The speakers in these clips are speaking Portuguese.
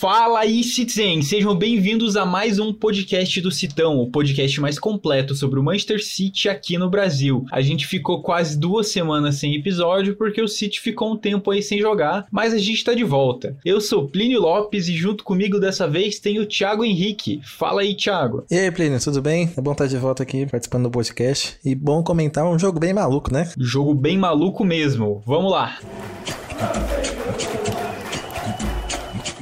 Fala aí, Citizen! Sejam bem-vindos a mais um podcast do Citão, o podcast mais completo sobre o Manchester City aqui no Brasil. A gente ficou quase duas semanas sem episódio porque o City ficou um tempo aí sem jogar, mas a gente tá de volta. Eu sou Plínio Lopes e junto comigo dessa vez tem o Thiago Henrique. Fala aí, Thiago. E aí, Plínio, tudo bem? É bom estar de volta aqui participando do podcast. E bom comentar um jogo bem maluco, né? Jogo bem maluco mesmo. Vamos lá.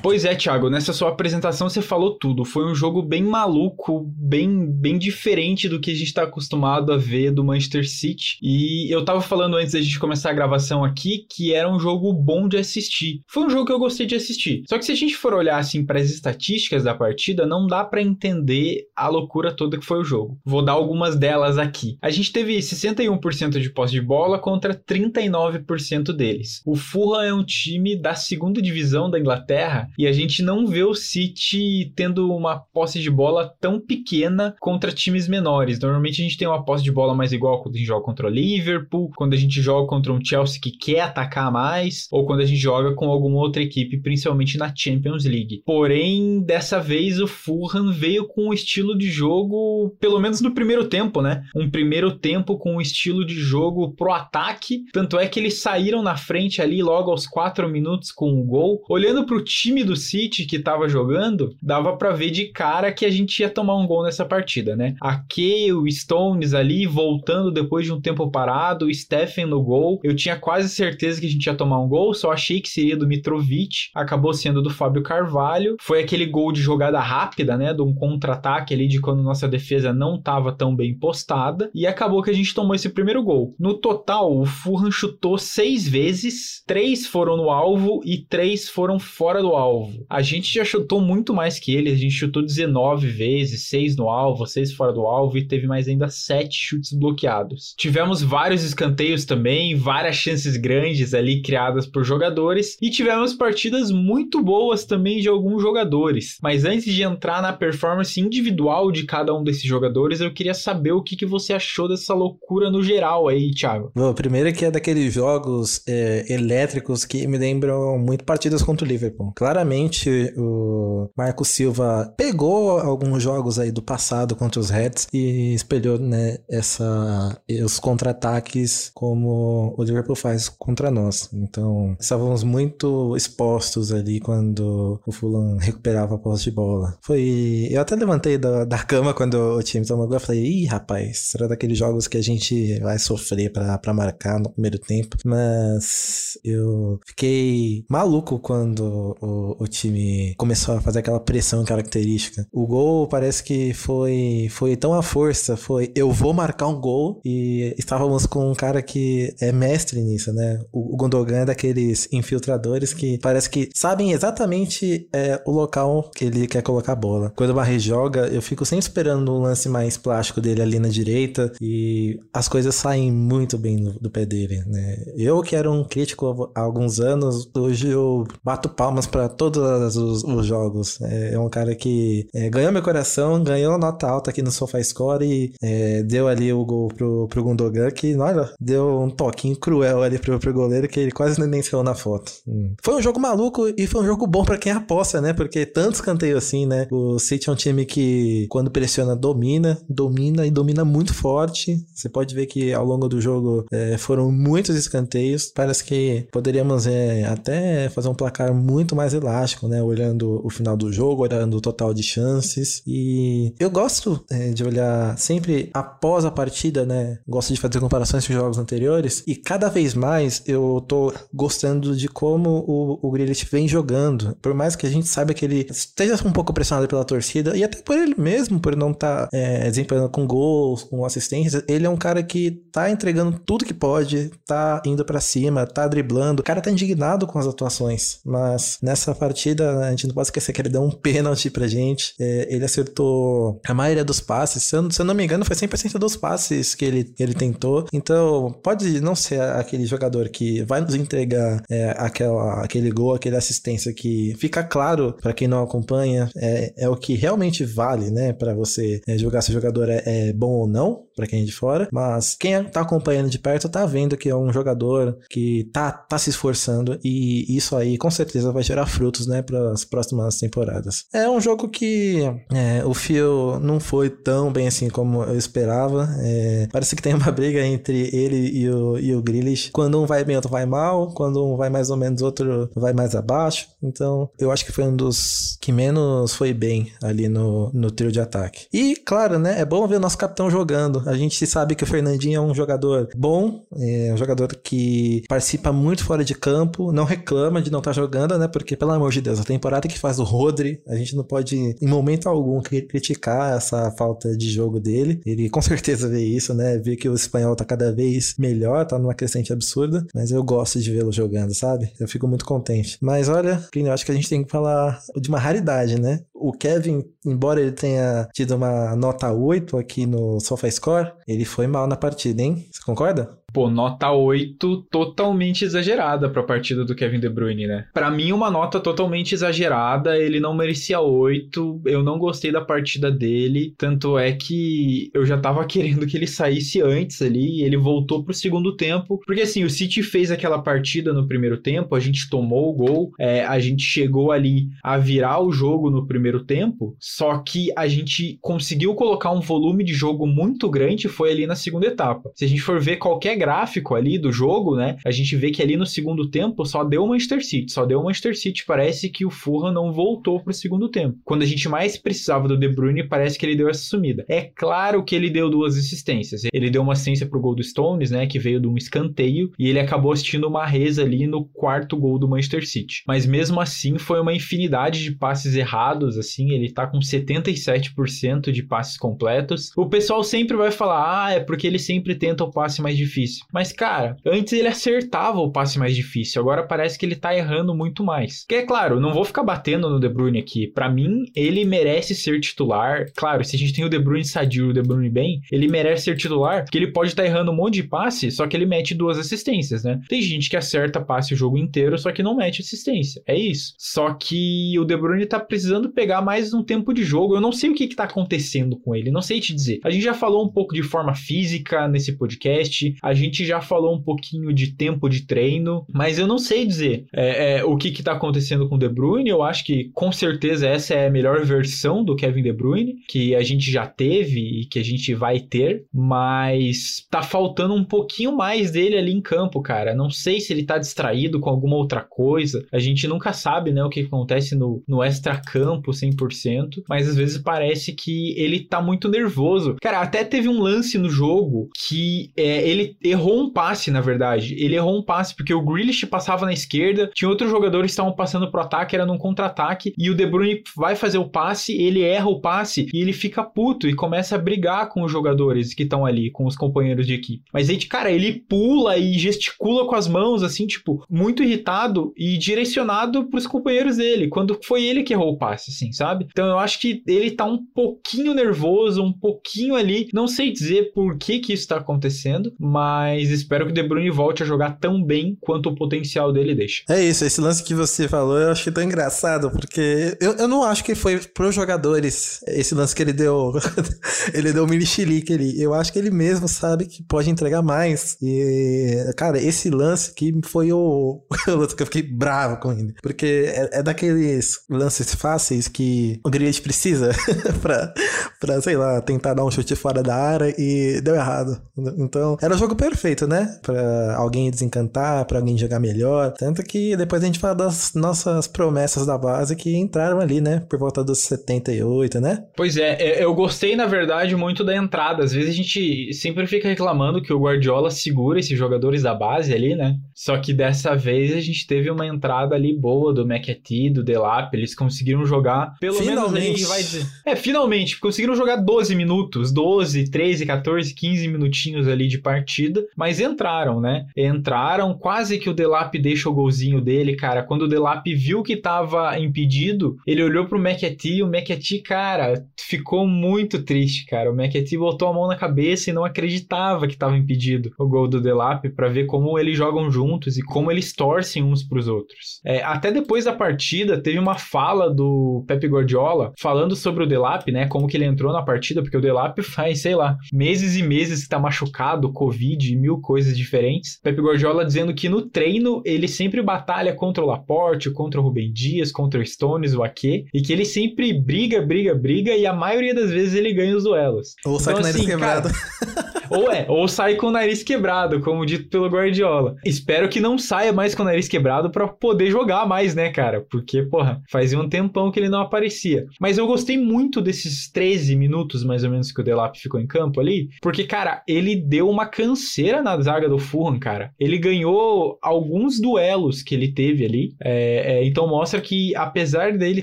Pois é, Thiago, nessa sua apresentação você falou tudo. Foi um jogo bem maluco, bem, bem diferente do que a gente está acostumado a ver do Manchester City. E eu tava falando antes da gente começar a gravação aqui que era um jogo bom de assistir. Foi um jogo que eu gostei de assistir. Só que se a gente for olhar assim para as estatísticas da partida, não dá para entender a loucura toda que foi o jogo. Vou dar algumas delas aqui. A gente teve 61% de posse de bola contra 39% deles. O Fulham é um time da segunda divisão da Inglaterra e a gente não vê o City tendo uma posse de bola tão pequena contra times menores. Normalmente a gente tem uma posse de bola mais igual quando a gente joga contra o Liverpool, quando a gente joga contra um Chelsea que quer atacar mais, ou quando a gente joga com alguma outra equipe, principalmente na Champions League. Porém, dessa vez o Fulham veio com um estilo de jogo, pelo menos no primeiro tempo, né? Um primeiro tempo com um estilo de jogo pro ataque. Tanto é que eles saíram na frente ali logo aos 4 minutos com o um gol. Olhando pro time do City que tava jogando, dava para ver de cara que a gente ia tomar um gol nessa partida, né? A Kay, o Stones ali voltando depois de um tempo parado, Stephen no gol. Eu tinha quase certeza que a gente ia tomar um gol, só achei que seria do Mitrovic, acabou sendo do Fábio Carvalho. Foi aquele gol de jogada rápida, né? De um contra-ataque ali de quando nossa defesa não tava tão bem postada e acabou que a gente tomou esse primeiro gol. No total, o Fulham chutou seis vezes, três foram no alvo e três foram fora do alvo alvo. A gente já chutou muito mais que ele, a gente chutou 19 vezes, 6 no alvo, 6 fora do alvo e teve mais ainda 7 chutes bloqueados. Tivemos vários escanteios também, várias chances grandes ali criadas por jogadores e tivemos partidas muito boas também de alguns jogadores. Mas antes de entrar na performance individual de cada um desses jogadores, eu queria saber o que, que você achou dessa loucura no geral aí, Thiago. Bom, primeiro que é daqueles jogos é, elétricos que me lembram muito partidas contra o Liverpool. Claramente claramente o Marco Silva pegou alguns jogos aí do passado contra os Reds e espelhou, né, essa, os contra-ataques como o Liverpool faz contra nós. Então, estávamos muito expostos ali quando o Fulham recuperava a posse de bola. Foi... Eu até levantei da, da cama quando o time tomou gol e falei, ih, rapaz, será daqueles jogos que a gente vai sofrer para marcar no primeiro tempo? Mas eu fiquei maluco quando o, o time começou a fazer aquela pressão característica. O gol parece que foi, foi tão à força, foi eu vou marcar um gol e estávamos com um cara que é mestre nisso, né? O, o Gondogan é daqueles infiltradores que parece que sabem exatamente é, o local que ele quer colocar a bola. Quando o Barre joga, eu fico sempre esperando um lance mais plástico dele ali na direita e as coisas saem muito bem do, do pé dele, né? Eu que era um crítico há alguns anos, hoje eu bato palmas para todos os, os jogos. É, é, um cara que é, ganhou meu coração, ganhou nota alta aqui no SofaScore e é, deu ali o gol pro, pro Gundogan, que, olha, deu um toquinho cruel ali pro, pro goleiro, que ele quase nem saiu na foto. Hum. Foi um jogo maluco e foi um jogo bom para quem aposta, né? Porque tantos canteios assim, né? O City é um time que, quando pressiona, domina, domina e domina muito forte. Você pode ver que ao longo do jogo é, foram muitos escanteios. Parece que poderíamos é, até fazer um placar muito mais elástico né? Olhando o final do jogo, olhando o total de chances. E eu gosto é, de olhar sempre após a partida, né? Gosto de fazer comparações com jogos anteriores. E cada vez mais eu tô gostando de como o, o Grealish vem jogando. Por mais que a gente saiba que ele esteja um pouco pressionado pela torcida, e até por ele mesmo, por não estar tá, é, desempenhando com gols, com assistências, ele é um cara que tá entregando tudo que pode, tá indo para cima, tá driblando. O cara tá indignado com as atuações. Mas nessa partida, a gente não pode esquecer que ele deu um pênalti pra gente. É, ele acertou a maioria dos passes. Se eu, se eu não me engano, foi 100% dos passes que ele, ele tentou. Então, pode não ser aquele jogador que vai nos entregar é, aquela, aquele gol, aquele assistência que fica claro para quem não acompanha, é, é o que realmente vale, né, para você é, julgar se o jogador é, é bom ou não, para quem é de fora. Mas quem tá acompanhando de perto tá vendo que é um jogador que tá, tá se esforçando e isso aí com certeza vai gerar frutos, né, para as próximas temporadas. É um jogo que é, o Fio não foi tão bem assim como eu esperava. É, parece que tem uma briga entre ele e o, e o Grealish. Quando um vai bem, outro vai mal. Quando um vai mais ou menos, outro vai mais abaixo. Então, eu acho que foi um dos que menos foi bem ali no, no trio de ataque. E, claro, né? É bom ver o nosso capitão jogando. A gente sabe que o Fernandinho é um jogador bom, é um jogador que participa muito fora de campo, não reclama de não estar tá jogando, né? Porque, pelo amor de Deus, a temporada que faz o Rodri, a gente não pode, em momento algum, criticar essa falta de jogo dele. Ele com certeza vê isso, né? Vê que o espanhol tá cada vez melhor, tá numa crescente absurda, mas eu gosto de vê-lo jogando, sabe? Eu fico muito contente. Mas olha, eu acho que a gente tem que falar de uma raridade, né? O Kevin, embora ele tenha tido uma nota 8 aqui no SofaScore, ele foi mal na partida, hein? Você concorda? Pô, nota 8 totalmente exagerada pra partida do Kevin De Bruyne, né? Para mim, uma nota totalmente exagerada. Ele não merecia 8. Eu não gostei da partida dele. Tanto é que eu já tava querendo que ele saísse antes ali. E ele voltou pro segundo tempo. Porque assim, o City fez aquela partida no primeiro tempo. A gente tomou o gol. É, a gente chegou ali a virar o jogo no primeiro tempo. Só que a gente conseguiu colocar um volume de jogo muito grande. Foi ali na segunda etapa. Se a gente for ver qualquer gráfico ali do jogo, né? A gente vê que ali no segundo tempo só deu Manchester City, só deu Manchester City. Parece que o Fulham não voltou pro segundo tempo. Quando a gente mais precisava do De Bruyne, parece que ele deu essa sumida. É claro que ele deu duas assistências. Ele deu uma assistência pro gol do Stones, né? Que veio de um escanteio, e ele acabou assistindo uma reza ali no quarto gol do Manchester City. Mas mesmo assim, foi uma infinidade de passes errados, assim. Ele tá com 77% de passes completos. O pessoal sempre vai falar, ah, é porque ele sempre tenta o passe mais difícil difícil. Mas, cara, antes ele acertava o passe mais difícil, agora parece que ele tá errando muito mais. Que é claro, não vou ficar batendo no De Bruyne aqui. Para mim, ele merece ser titular. Claro, se a gente tem o De Bruyne sadio o De Bruyne bem, ele merece ser titular, porque ele pode estar tá errando um monte de passe, só que ele mete duas assistências, né? Tem gente que acerta passe o jogo inteiro, só que não mete assistência. É isso. Só que o De Bruyne tá precisando pegar mais um tempo de jogo. Eu não sei o que, que tá acontecendo com ele, não sei te dizer. A gente já falou um pouco de forma física nesse podcast. A gente já falou um pouquinho de tempo de treino, mas eu não sei dizer é, é, o que está acontecendo com o De Bruyne. Eu acho que com certeza essa é a melhor versão do Kevin De Bruyne que a gente já teve e que a gente vai ter, mas tá faltando um pouquinho mais dele ali em campo, cara. Não sei se ele tá distraído com alguma outra coisa. A gente nunca sabe, né, o que acontece no, no extra-campo 100%, mas às vezes parece que ele tá muito nervoso. Cara, até teve um lance no jogo que é, ele errou um passe, na verdade. Ele errou um passe porque o Grealish passava na esquerda, tinha outros jogadores que estavam passando pro ataque, era num contra-ataque, e o De Bruyne vai fazer o passe, ele erra o passe e ele fica puto e começa a brigar com os jogadores que estão ali, com os companheiros de equipe. Mas aí, cara, ele pula e gesticula com as mãos, assim, tipo, muito irritado e direcionado pros companheiros dele, quando foi ele que errou o passe, assim, sabe? Então eu acho que ele tá um pouquinho nervoso, um pouquinho ali, não sei dizer por que que isso tá acontecendo, mas mas espero que o De Bruyne volte a jogar tão bem quanto o potencial dele deixa. É isso, esse lance que você falou eu achei tão engraçado, porque eu, eu não acho que foi pros jogadores esse lance que ele deu, ele deu um mini ali. Eu acho que ele mesmo sabe que pode entregar mais. E, cara, esse lance que foi o, o que eu fiquei bravo com ele, porque é, é daqueles lances fáceis que o Grealish precisa pra, pra, sei lá, tentar dar um chute fora da área e deu errado. Então, era o jogo perfeito, né? Pra alguém desencantar, pra alguém jogar melhor. Tanto que depois a gente fala das nossas promessas da base que entraram ali, né? Por volta dos 78, né? Pois é, é, eu gostei, na verdade, muito da entrada. Às vezes a gente sempre fica reclamando que o Guardiola segura esses jogadores da base ali, né? Só que dessa vez a gente teve uma entrada ali boa do McAtee, do Delap. Eles conseguiram jogar, pelo finalmente. menos vai dizer. É, finalmente, conseguiram jogar 12 minutos, 12, 13, 14, 15 minutinhos ali de partida mas entraram, né? Entraram, quase que o Delap deixa o golzinho dele, cara. Quando o Delap viu que tava impedido, ele olhou pro McAtee e o McAtee, cara, ficou muito triste, cara. O McAtee botou a mão na cabeça e não acreditava que tava impedido o gol do Delap para ver como eles jogam juntos e como eles torcem uns pros outros. É, até depois da partida, teve uma fala do Pepe Guardiola falando sobre o Delap, né? Como que ele entrou na partida, porque o Delap faz, sei lá, meses e meses que tá machucado, Covid, mil coisas diferentes. Pepe Guardiola dizendo que no treino ele sempre batalha contra o Laporte, contra o Rubem Dias, contra o Stones, o Ake, e que ele sempre briga, briga, briga, e a maioria das vezes ele ganha os duelos. Ou sai Então, com o nariz assim, quebrado. Ou é, ou sai com o nariz quebrado, como dito pelo Guardiola. Espero que não saia mais com o nariz quebrado pra poder jogar mais, né, cara? Porque, porra, fazia um tempão que ele não aparecia. Mas eu gostei muito desses 13 minutos, mais ou menos, que o Delap ficou em campo ali, porque, cara, ele deu uma canseira na zaga do Fulham, cara. Ele ganhou alguns duelos que ele teve ali. É, é, então mostra que, apesar dele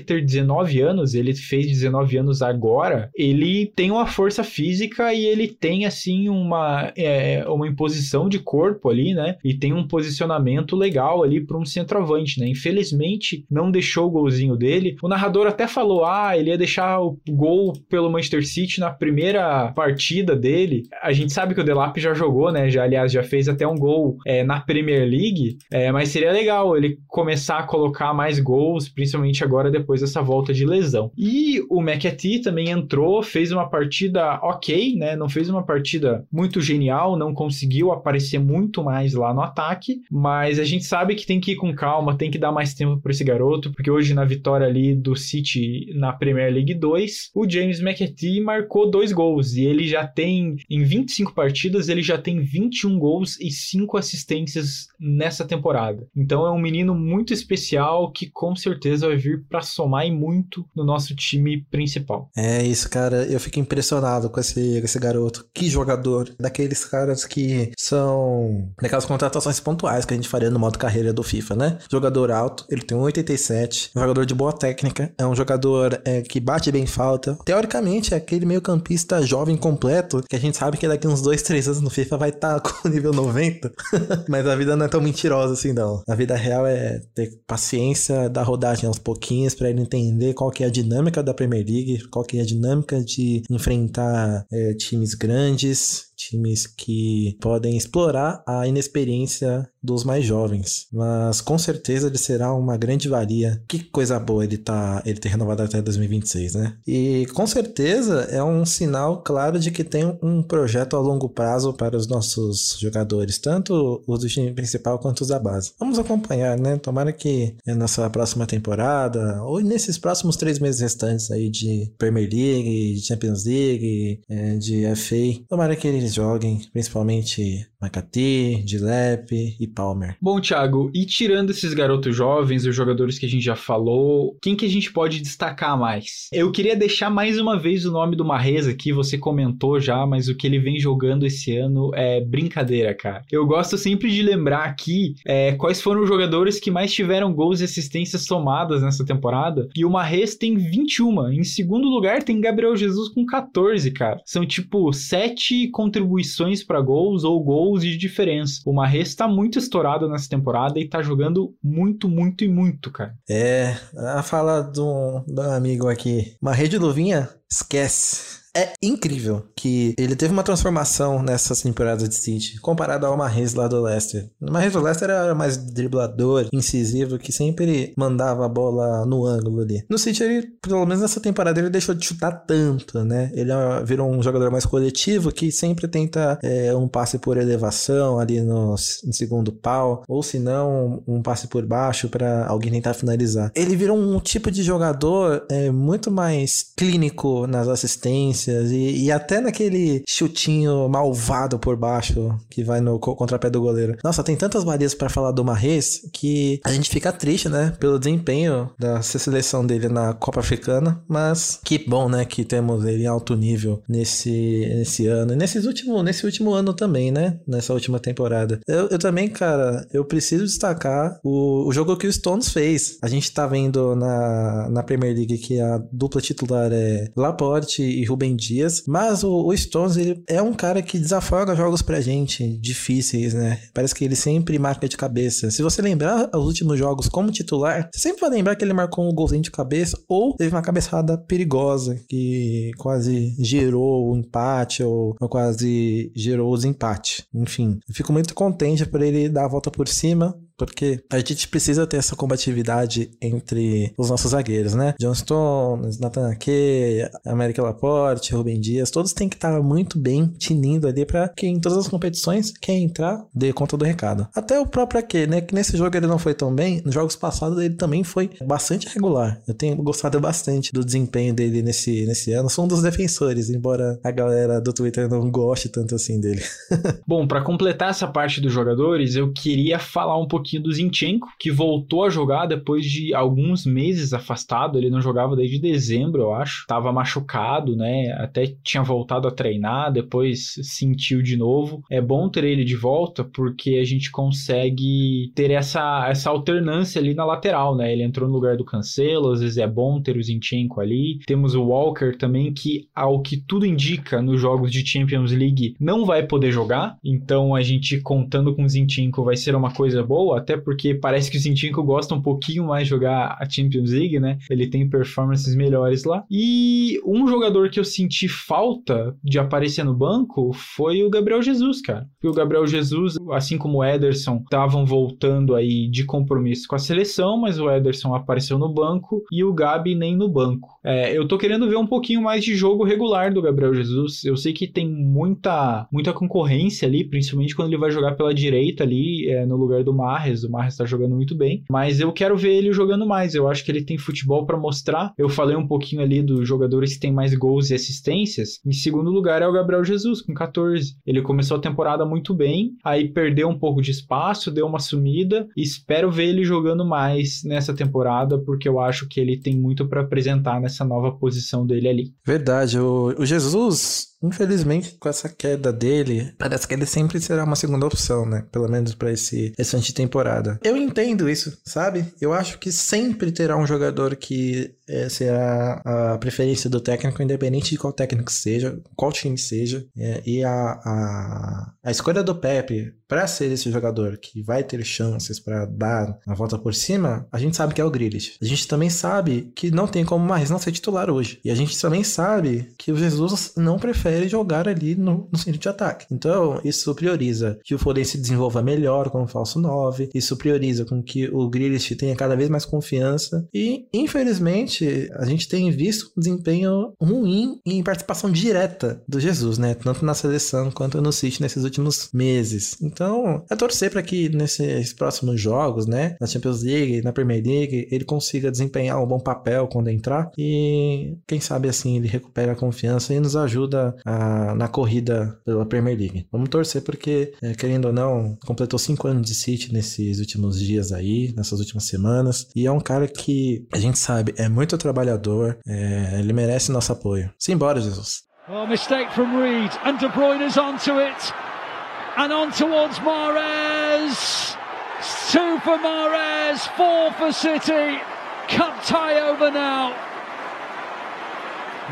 ter 19 anos, ele fez 19 anos agora, ele tem uma força física e ele tem, assim, uma, é, uma imposição de corpo ali, né? E tem um posicionamento legal ali para um centroavante, né? Infelizmente, não deixou o golzinho dele. O narrador até falou: ah, ele ia deixar o gol pelo Manchester City na primeira partida dele. A gente sabe que o Delap já jogou, né? Já, aliás, já fez até um gol é, na Premier League, é, mas seria legal ele começar a colocar mais gols, principalmente agora depois dessa volta de lesão. E o McAtee também entrou, fez uma partida ok, né? Não fez uma partida muito genial, não conseguiu aparecer muito mais lá no ataque, mas a gente sabe que tem que ir com calma, tem que dar mais tempo para esse garoto, porque hoje na vitória ali do City na Premier League 2, o James McAtee marcou dois gols e ele já tem em 25 partidas, ele já tem 21 gols e 5 assistências nessa temporada. Então é um menino muito especial que com certeza vai vir para somar e muito no nosso time principal. É isso, cara. Eu fico impressionado com esse, esse garoto. Que jogador. Daqueles caras que são. Daquelas contratações pontuais que a gente faria no modo carreira do FIFA, né? Jogador alto, ele tem 1,87. Um jogador de boa técnica. É um jogador é, que bate bem falta. Teoricamente, é aquele meio-campista jovem completo. Que a gente sabe que daqui uns 2, 3 anos no FIFA vai tá com nível 90. Mas a vida não é tão mentirosa assim, não. A vida real é ter paciência, dar rodagem aos pouquinhos para ele entender qual que é a dinâmica da Premier League, qual que é a dinâmica de enfrentar é, times grandes, times que podem explorar a inexperiência dos mais jovens. Mas com certeza ele será uma grande valia. Que coisa boa ele tá, ele ter renovado até 2026, né? E com certeza é um sinal claro de que tem um projeto a longo prazo para os nossos jogadores, tanto os do time principal quanto os da base. Vamos acompanhar, né? Tomara que nessa próxima temporada ou nesses próximos três meses restantes aí de Premier League, de Champions League, é, de FA, tomara que joguem, principalmente Makati, Dilep e Palmer. Bom, Thiago, e tirando esses garotos jovens, os jogadores que a gente já falou, quem que a gente pode destacar mais? Eu queria deixar mais uma vez o nome do Marreza aqui, você comentou já, mas o que ele vem jogando esse ano é brincadeira, cara. Eu gosto sempre de lembrar aqui é, quais foram os jogadores que mais tiveram gols e assistências somadas nessa temporada, e o Marrez tem 21. Em segundo lugar tem Gabriel Jesus com 14, cara. São tipo 7 contribuições para gols ou gols gols de diferença. O Marres tá muito estourado nessa temporada e tá jogando muito, muito e muito, cara. É, a fala do, do amigo aqui. Marres de Luvinha, esquece. É incrível que ele teve uma transformação nessas temporadas de City, comparado ao Mahrez lá do Leicester. O Mahrez do Leicester era mais driblador, incisivo, que sempre mandava a bola no ângulo ali. No City, ele, pelo menos nessa temporada, ele deixou de chutar tanto, né? Ele virou um jogador mais coletivo que sempre tenta é, um passe por elevação ali no, no segundo pau, ou se não, um passe por baixo para alguém tentar finalizar. Ele virou um tipo de jogador é, muito mais clínico nas assistências e, e, até naquele chutinho malvado por baixo que vai no contrapé do goleiro. Nossa, tem tantas valias para falar do Marres que a gente fica triste, né? Pelo desempenho da seleção dele na Copa Africana, mas que bom, né? Que temos ele em alto nível nesse, nesse ano. E nesses último, nesse último ano também, né? Nessa última temporada. Eu, eu também, cara, eu preciso destacar o, o jogo que o Stones fez. A gente tá vendo na, na Premier League que a dupla titular é Laporte e Rubem Dias, mas o, o Stones ele é um cara que desafoga jogos pra gente difíceis, né? Parece que ele sempre marca de cabeça. Se você lembrar os últimos jogos como titular, você sempre vai lembrar que ele marcou um golzinho de cabeça ou teve uma cabeçada perigosa que quase gerou o empate ou, ou quase gerou os empates. Enfim, eu fico muito contente por ele dar a volta por cima, porque a gente precisa ter essa combatividade entre os nossos zagueiros, né? John Stones, Nathan Ake, América Laporte, Rubem Dias, todos têm que estar muito bem tinindo ali para que em todas as competições, quem entrar, dê conta do recado. Até o próprio Ake, né? Que nesse jogo ele não foi tão bem, nos jogos passados ele também foi bastante regular. Eu tenho gostado bastante do desempenho dele nesse, nesse ano. Sou um dos defensores, embora a galera do Twitter não goste tanto assim dele. Bom, para completar essa parte dos jogadores, eu queria falar um pouquinho pouquinho do Zinchenko, que voltou a jogar depois de alguns meses afastado. Ele não jogava desde dezembro, eu acho. Tava machucado, né? Até tinha voltado a treinar, depois sentiu de novo. É bom ter ele de volta porque a gente consegue ter essa, essa alternância ali na lateral, né? Ele entrou no lugar do Cancelo, às vezes é bom ter o Zinchenko ali. Temos o Walker também, que ao que tudo indica nos jogos de Champions League não vai poder jogar. Então a gente contando com o Zinchenko vai ser uma coisa boa até porque parece que o Zinchenko gosta um pouquinho mais de jogar a Champions League, né? Ele tem performances melhores lá. E um jogador que eu senti falta de aparecer no banco foi o Gabriel Jesus, cara. O Gabriel Jesus, assim como o Ederson, estavam voltando aí de compromisso com a seleção, mas o Ederson apareceu no banco e o Gabi nem no banco. É, eu tô querendo ver um pouquinho mais de jogo regular do Gabriel Jesus. Eu sei que tem muita, muita concorrência ali, principalmente quando ele vai jogar pela direita ali, é, no lugar do Marres Marres, o Marres tá jogando muito bem, mas eu quero ver ele jogando mais. Eu acho que ele tem futebol para mostrar. Eu falei um pouquinho ali dos jogadores que têm mais gols e assistências. Em segundo lugar é o Gabriel Jesus, com 14. Ele começou a temporada muito bem, aí perdeu um pouco de espaço, deu uma sumida. Espero ver ele jogando mais nessa temporada, porque eu acho que ele tem muito para apresentar nessa nova posição dele ali. Verdade, o, o Jesus Infelizmente, com essa queda dele, parece que ele sempre será uma segunda opção, né? Pelo menos para esse restante temporada. Eu entendo isso, sabe? Eu acho que sempre terá um jogador que é, será a preferência do técnico, independente de qual técnico seja, qual time seja. É, e a, a, a escolha do Pepe para ser esse jogador que vai ter chances para dar a volta por cima, a gente sabe que é o Grealish. A gente também sabe que não tem como mais não ser titular hoje. E a gente também sabe que o Jesus não prefere jogar ali no, no centro de ataque. Então, isso prioriza que o Foden se desenvolva melhor como falso 9, isso prioriza com que o Grealish tenha cada vez mais confiança e, infelizmente, a gente tem visto um desempenho ruim em participação direta do Jesus, né? Tanto na seleção quanto no City nesses últimos meses. Então, é torcer para que nesses próximos jogos, né? Na Champions League, na Premier League, ele consiga desempenhar um bom papel quando entrar e quem sabe assim ele recupera a confiança e nos ajuda a, na corrida pela Premier League. Vamos torcer porque, é, querendo ou não, completou cinco anos de City nesses últimos dias aí, nessas últimas semanas e é um cara que a gente sabe é muito muito trabalhador. É, ele merece nosso apoio. Simbora, Jesus. Oh, mistake from Reed. And De Bruyne is onto it. And on towards Mares. Two for Mares. Four for City. Cup tie over now.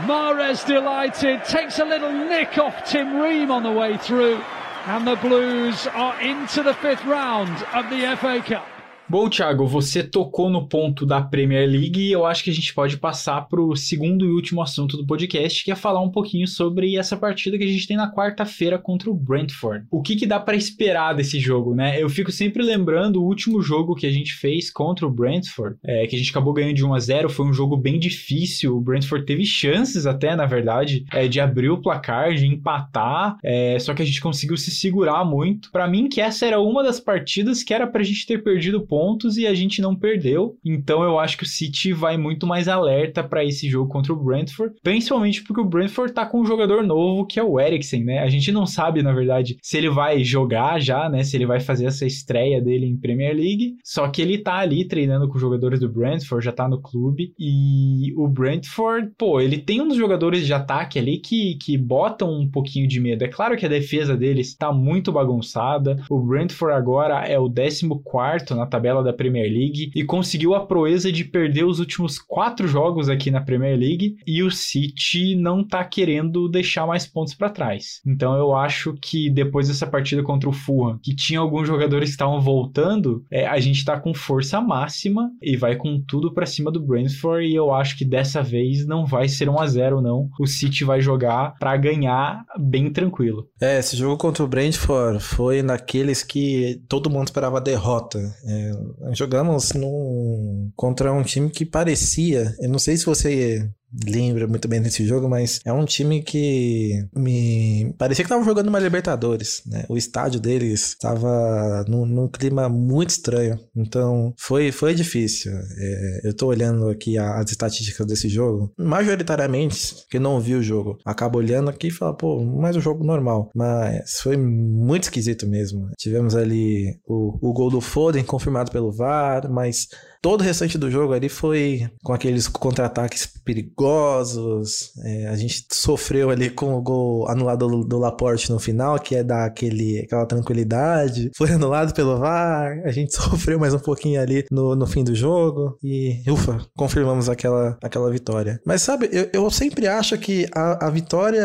Mares delighted. Takes a little nick off Tim Ream on the way through. And the Blues are into the fifth round of the FA Cup. Bom, Thiago, você tocou no ponto da Premier League e eu acho que a gente pode passar para o segundo e último assunto do podcast, que é falar um pouquinho sobre essa partida que a gente tem na quarta-feira contra o Brentford. O que, que dá para esperar desse jogo, né? Eu fico sempre lembrando o último jogo que a gente fez contra o Brentford, é, que a gente acabou ganhando de 1 a 0 foi um jogo bem difícil. O Brentford teve chances até, na verdade, é, de abrir o placar, de empatar, é, só que a gente conseguiu se segurar muito. Para mim, que essa era uma das partidas que era para a gente ter perdido pontos e a gente não perdeu. Então eu acho que o City vai muito mais alerta para esse jogo contra o Brentford, principalmente porque o Brentford tá com um jogador novo que é o Eriksen, né? A gente não sabe, na verdade, se ele vai jogar já, né? Se ele vai fazer essa estreia dele em Premier League. Só que ele tá ali treinando com os jogadores do Brentford, já tá no clube. E o Brentford, pô, ele tem uns jogadores de ataque ali que, que botam um pouquinho de medo. É claro que a defesa deles tá muito bagunçada. O Brentford agora é o 14 na tabela tabela da Premier League e conseguiu a proeza de perder os últimos quatro jogos aqui na Premier League e o City não tá querendo deixar mais pontos para trás. Então eu acho que depois dessa partida contra o Fulham, que tinha alguns jogadores que estavam voltando, é, a gente tá com força máxima e vai com tudo para cima do Brentford e eu acho que dessa vez não vai ser 1 a 0 não. O City vai jogar para ganhar bem tranquilo. É, esse jogo contra o Brentford foi naqueles que todo mundo esperava derrota. É, jogamos num, contra um time que parecia, eu não sei se você lembra muito bem desse jogo, mas é um time que me parecia que tava jogando uma Libertadores, né? O estádio deles estava num, num, clima muito estranho, então foi, foi difícil. É, eu tô olhando aqui as estatísticas desse jogo, majoritariamente, que não viu o jogo, acaba olhando aqui e fala, pô, mais um jogo normal, mas foi muito esquisito mesmo. Tivemos ali o, o gol do Foden confirmado pelo VAR, mas todo o restante do jogo ali foi com aqueles contra-ataques perigosos. É, a gente sofreu ali com o gol anulado do, do, Laporte no final, que é dar aquele, aquela tranquilidade. Foi anulado pelo VAR. A gente sofreu mais um pouquinho ali no, no fim do jogo. E, ufa, confirmamos aquela, aquela vitória. Mas sabe, eu, eu sempre acho que a, a vitória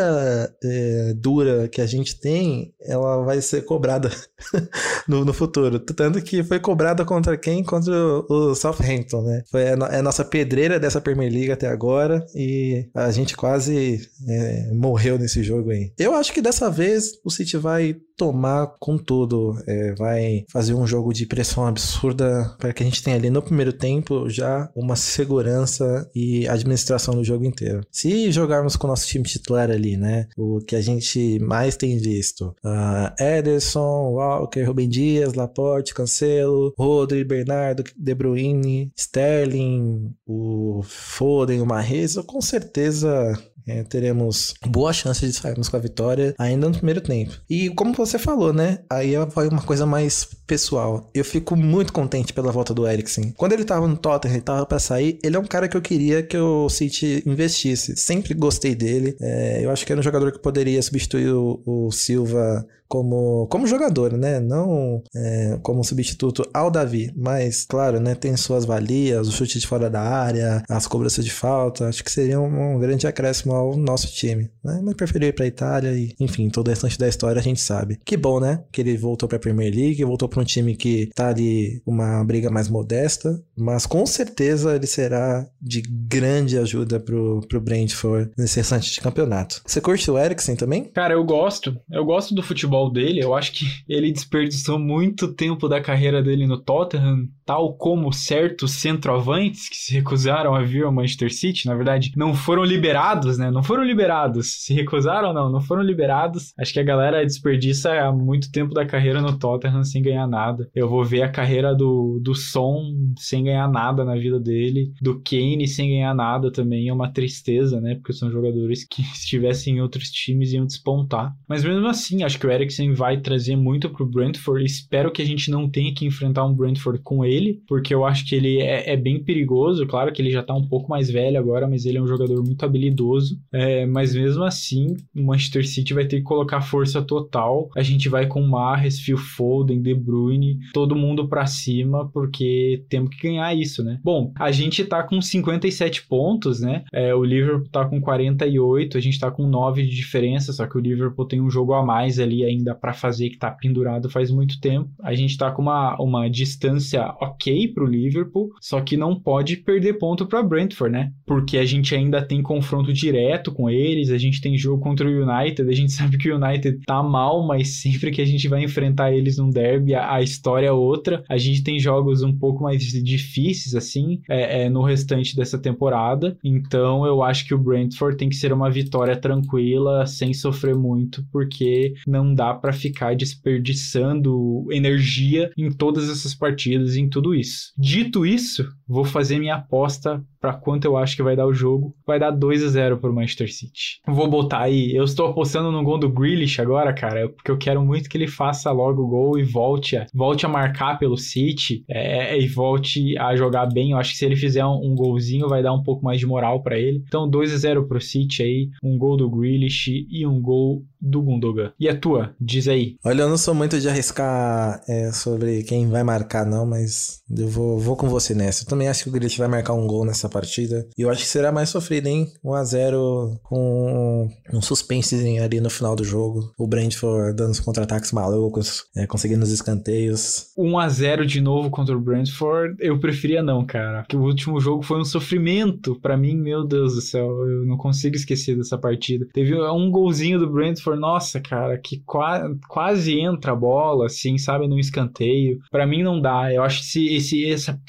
é, dura que a gente tem, ela vai ser cobrada no, no futuro. Tanto que foi cobrada contra quem? Contra o, o Southampton, né? Foi a, é a nossa pedreira dessa Premier League até agora e a gente quase é, morreu nesse jogo aí. Eu acho que dessa vez o City vai tomar com tudo, é, vai fazer um jogo de pressão absurda para que a gente tenha ali no primeiro tempo já uma segurança e administração do jogo inteiro. Se jogarmos com o nosso time titular ali, né? O que a gente mais tem visto: uh, Ederson, Walker, Rubem Dias, Laporte, Cancelo, Rodri, Bernardo, De Bruyne. Sterling, o Foden, o Mahrez, com certeza é, teremos boa chance de sairmos com a vitória ainda no primeiro tempo. E como você falou, né? Aí vai uma coisa mais pessoal. Eu fico muito contente pela volta do Eriksen. Quando ele tava no Tottenham, ele tava para sair, ele é um cara que eu queria que o City investisse. Sempre gostei dele. É, eu acho que era um jogador que poderia substituir o, o Silva como, como jogador, né? Não é, como substituto ao Davi, mas claro, né? Tem suas valias, o chute de fora da área, as cobranças de falta. Acho que seria um, um grande acréscimo ao nosso time, né? Mas preferi ir para Itália e, enfim, todo o restante da história a gente sabe. Que bom, né? Que ele voltou para a Premier League, voltou para um time que tá ali uma briga mais modesta, mas com certeza ele será de grande ajuda pro, pro Brentford nesse restante de campeonato. Você curte o Eriksen também? Cara, eu gosto. Eu gosto do futebol dele. Eu acho que ele desperdiçou muito tempo da carreira dele no Tottenham, tal como certos centroavantes que se recusaram a vir ao Manchester City. Na verdade, não foram liberados, né? Não foram liberados. Se recusaram, não, não foram liberados. Acho que a galera desperdiça muito tempo da carreira no Tottenham sem ganhar nada. Eu vou ver a carreira do, do Son sem ganhar nada na vida dele, do Kane sem ganhar nada também. É uma tristeza, né? Porque são jogadores que estivessem em outros times iam despontar. Mas mesmo assim, acho que o Eriksen vai trazer muito pro Brentford. Espero que a gente não tenha que enfrentar um Brentford com ele, porque eu acho que ele é, é bem perigoso. Claro que ele já tá um pouco mais velho agora, mas ele é um jogador muito habilidoso. É, mas mesmo assim, o Manchester City vai ter que colocar força total. A gente vai com Mahrez, Phil Foden, De Bruyne, todo mundo para cima, porque temos que ganhar isso, né? Bom, a gente tá com 57 pontos, né? É, o Liverpool tá com 48, a gente tá com 9 de diferença, só que o Liverpool tem um jogo a mais ali ainda para fazer que tá pendurado faz muito tempo. A gente tá com uma, uma distância ok pro Liverpool, só que não pode perder ponto para Brentford, né? Porque a gente ainda tem confronto direto com eles, a gente tem jogo contra o United, a gente sabe que o United tá mal, mas sempre que a gente vai enfrentar eles num derby, a, a história é outra. A gente tem jogos um pouco mais difíceis, assim, é, é, no restante dessa temporada. Então eu acho que o Brentford tem que ser uma vitória tranquila, sem sofrer muito, porque não dá para ficar desperdiçando energia em todas essas partidas, em tudo isso. Dito isso, vou fazer minha aposta para quanto eu acho que vai dar o jogo. Vai dar 2 a 0 pro Manchester City. Vou botar aí, eu estou apostando no gol do Grealish agora, cara, porque eu quero muito que ele faça logo o gol e volte a, volte a marcar pelo City é, e volte a jogar bem. Eu acho que se ele fizer um, um golzinho vai dar um pouco mais de moral para ele. Então 2 a 0 pro City aí, um gol do Grealish e um gol do Gundogan. E a tua? Diz aí. Olha, eu não sou muito de arriscar é, sobre quem vai marcar, não, mas eu vou, vou com você nessa. Eu também acho que o Grealish vai marcar um gol nessa partida. E eu acho que será mais sofrido, hein? 1x0 com um suspense ali no final do jogo. O Brentford dando os contra-ataques malucos, é, conseguindo os escanteios. 1x0 de novo contra o Brentford, eu preferia não, cara. Porque o último jogo foi um sofrimento. para mim, meu Deus do céu, eu não consigo esquecer dessa partida. Teve um golzinho do Brentford, nossa, cara, que qua quase entra a bola, assim, sabe, no escanteio. para mim não dá. Eu acho esse, esse,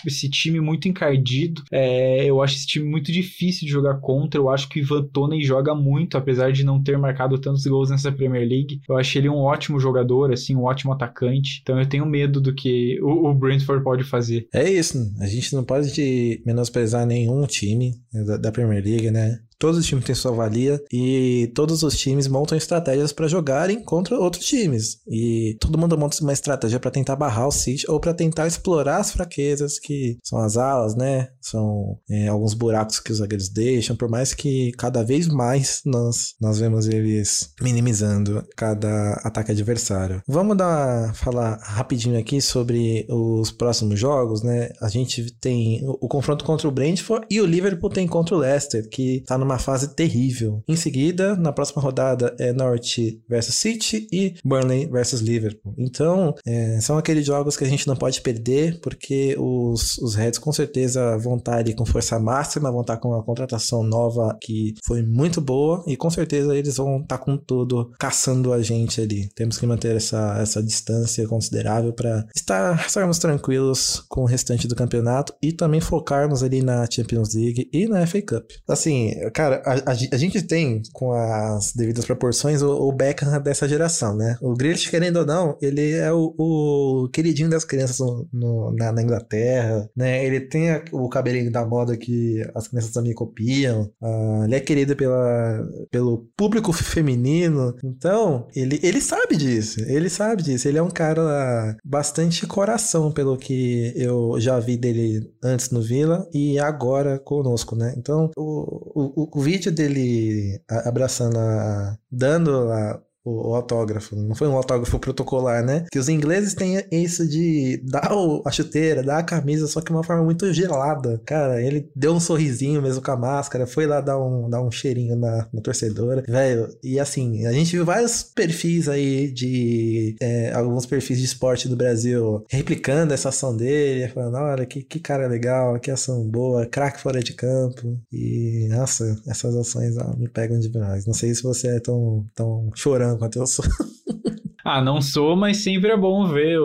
esse, time muito encardido. É, eu acho esse time muito difícil de jogar contra. Eu acho que o Ivan Toney joga muito, apesar de não ter marcado tantos gols nessa Premier League. Eu acho ele um ótimo jogador, assim, um ótimo atacante. Então eu tenho medo do que o, o Brentford pode fazer. É isso. A gente não pode menosprezar nenhum time da, da Premier League, né? Todos os times têm sua valia e todos os times montam estratégias para jogarem contra outros times. E todo mundo monta uma estratégia para tentar barrar o City ou para tentar explorar as fraquezas que são as alas, né? São é, alguns buracos que os zagueiros deixam, por mais que cada vez mais nós, nós vemos eles minimizando cada ataque adversário. Vamos dar falar rapidinho aqui sobre os próximos jogos, né? A gente tem o, o confronto contra o Brentford e o Liverpool tem contra o Leicester, que tá numa fase terrível. Em seguida, na próxima rodada é Norte versus City e Burnley versus Liverpool. Então, é, são aqueles jogos que a gente não pode perder, porque os, os Reds com certeza vão estar ali com força máxima, vão estar com uma contratação nova que foi muito boa e com certeza eles vão estar com tudo caçando a gente ali. Temos que manter essa, essa distância considerável para estar, estarmos tranquilos com o restante do campeonato e também focarmos ali na Champions League e na FA Cup. Assim, Cara, a, a, a, gente tem, com as devidas proporções, o, o Beckham dessa geração, né? O Grealish, querendo ou não, ele é o, o queridinho das crianças no, no, na, na, Inglaterra, né? Ele tem a, o cabelinho da moda que as crianças também copiam. Uh, ele é querido pela, pelo público feminino. Então, ele, ele sabe disso. Ele sabe disso. Ele é um cara bastante coração, pelo que eu já vi dele antes no Vila e agora conosco, né? Então, o, o, o vídeo dele abraçando a. dando a, o, o, autógrafo. Não foi um autógrafo protocolar, né? Que os ingleses têm isso de dar o, a chuteira, dar a camisa, só que uma forma muito gelada. Cara, ele deu um sorrisinho mesmo com a máscara, foi lá dar um, dar um cheirinho na, na torcedora. Velho, e assim, a gente viu vários perfis aí de. É, alguns perfis de esporte do Brasil replicando essa ação dele, falando: olha, que, que cara legal, que ação boa, craque fora de campo. E, nossa, essas ações ó, me pegam demais. Não sei se você é tão, tão chorando eu sou. Ah, não sou, mas sempre é bom ver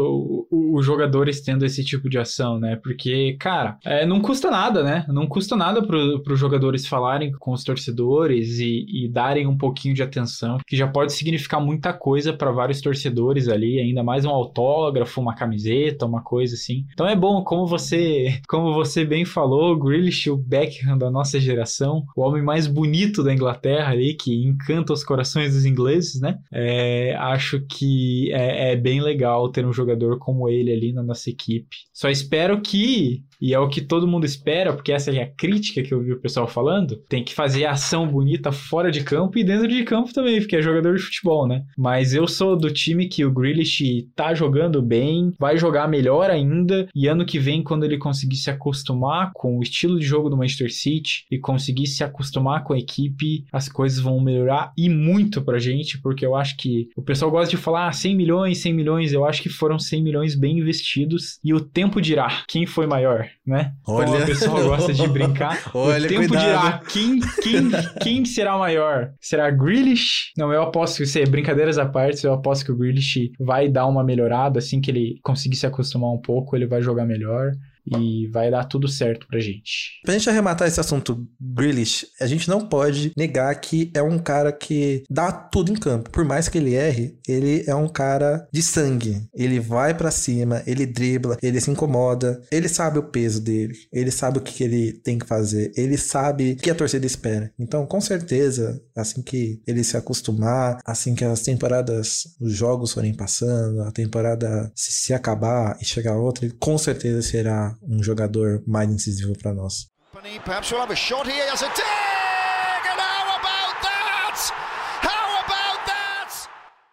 os jogadores tendo esse tipo de ação, né? Porque, cara, é, não custa nada, né? Não custa nada para os jogadores falarem com os torcedores e, e, darem um pouquinho de atenção, que já pode significar muita coisa para vários torcedores ali, ainda mais um autógrafo, uma camiseta, uma coisa assim. Então é bom, como você, como você bem falou, o Grealish, o Beckham da nossa geração, o homem mais bonito da Inglaterra ali, que encanta os corações dos ingleses, né? É, acho que que é, é, bem legal ter um jogador como ele ali na nossa equipe. Só espero que e é o que todo mundo espera, porque essa é a crítica que eu vi o pessoal falando. Tem que fazer ação bonita fora de campo e dentro de campo também, porque é jogador de futebol, né? Mas eu sou do time que o Grealish tá jogando bem, vai jogar melhor ainda, e ano que vem, quando ele conseguir se acostumar com o estilo de jogo do Manchester City e conseguir se acostumar com a equipe, as coisas vão melhorar e muito pra gente, porque eu acho que o pessoal gosta de falar ah, 100 milhões, 100 milhões, eu acho que foram 100 milhões bem investidos, e o tempo dirá quem foi maior né? Olha, Como a pessoa gosta de brincar. Olha, o tempo cuidado. dirá quem, quem, quem será maior. Será Grealish? Não, eu aposto que, ser brincadeiras à parte, eu aposto que o Grealish vai dar uma melhorada assim que ele conseguir se acostumar um pouco, ele vai jogar melhor e vai dar tudo certo pra gente. Pra gente arrematar esse assunto Grealish, a gente não pode negar que é um cara que dá tudo em campo. Por mais que ele erre, ele é um cara de sangue. Ele vai para cima, ele dribla, ele se incomoda, ele sabe o peso dele, ele sabe o que ele tem que fazer, ele sabe o que a torcida espera. Então, com certeza, assim que ele se acostumar, assim que as temporadas, os jogos forem passando, a temporada se, acabar e chegar outra, com certeza será um jogador mais incisivo para nós.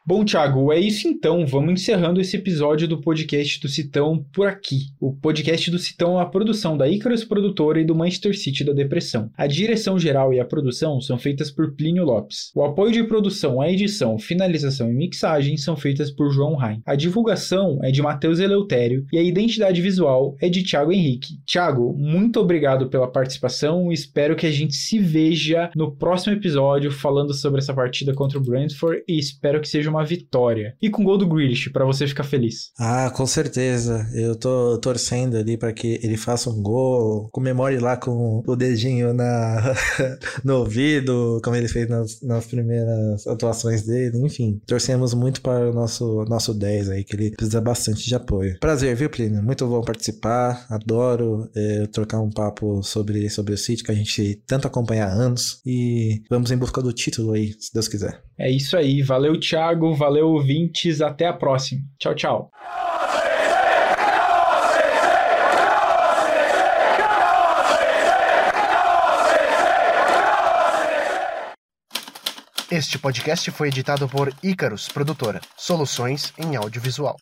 Bom, Thiago, é isso então. Vamos encerrando esse episódio do podcast do Citão por aqui. O podcast do Citão é uma produção da Icarus Produtora e do Manchester City da Depressão. A direção geral e a produção são feitas por Plínio Lopes. O apoio de produção, a edição, finalização e mixagem são feitas por João Rain. A divulgação é de Matheus Eleutério e a identidade visual é de Thiago Henrique. Thiago, muito obrigado pela participação espero que a gente se veja no próximo episódio falando sobre essa partida contra o Brentford e espero que seja uma vitória. E com gol do Grealish, para você ficar feliz. Ah, com certeza. Eu tô torcendo ali para que ele faça um gol, comemore lá com o dedinho na, no ouvido, como ele fez nas, nas primeiras atuações dele. Enfim, torcemos muito para o nosso, nosso 10 aí, que ele precisa bastante de apoio. Prazer, viu, Plínio? Muito bom participar. Adoro é, trocar um papo sobre, sobre o City, que a gente tanto acompanha há anos. E vamos em busca do título aí, se Deus quiser. É isso aí. Valeu, Thiago. Valeu, ouvintes. Até a próxima. Tchau, tchau. Este podcast foi editado por Icarus Produtora, soluções em audiovisual.